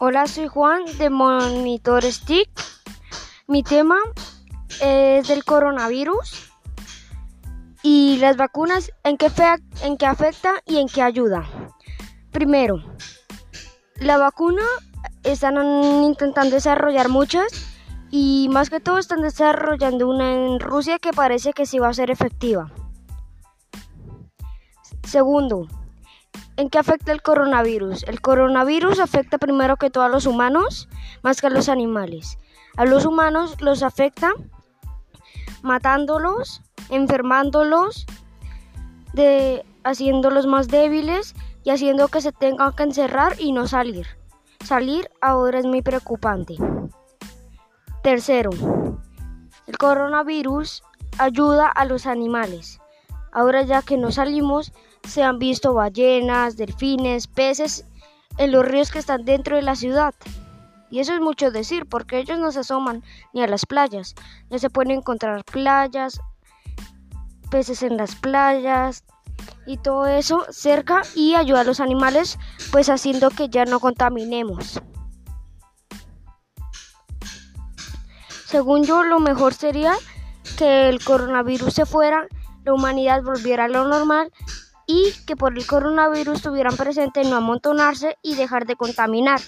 Hola, soy Juan de Monitor Stick. Mi tema es del coronavirus y las vacunas en qué, en qué afecta y en qué ayuda. Primero, la vacuna están intentando desarrollar muchas y más que todo están desarrollando una en Rusia que parece que sí va a ser efectiva. Segundo, ¿en qué afecta el coronavirus? El coronavirus afecta primero que todo a los humanos más que a los animales. A los humanos los afecta matándolos, enfermándolos, de, haciéndolos más débiles y haciendo que se tengan que encerrar y no salir. Salir ahora es muy preocupante. Tercero, el coronavirus ayuda a los animales. Ahora ya que no salimos, se han visto ballenas, delfines, peces en los ríos que están dentro de la ciudad. Y eso es mucho decir, porque ellos no se asoman ni a las playas. Ya se pueden encontrar playas, peces en las playas y todo eso cerca y ayuda a los animales, pues haciendo que ya no contaminemos. Según yo, lo mejor sería que el coronavirus se fuera, la humanidad volviera a lo normal y que por el coronavirus tuvieran presente no amontonarse y dejar de contaminar.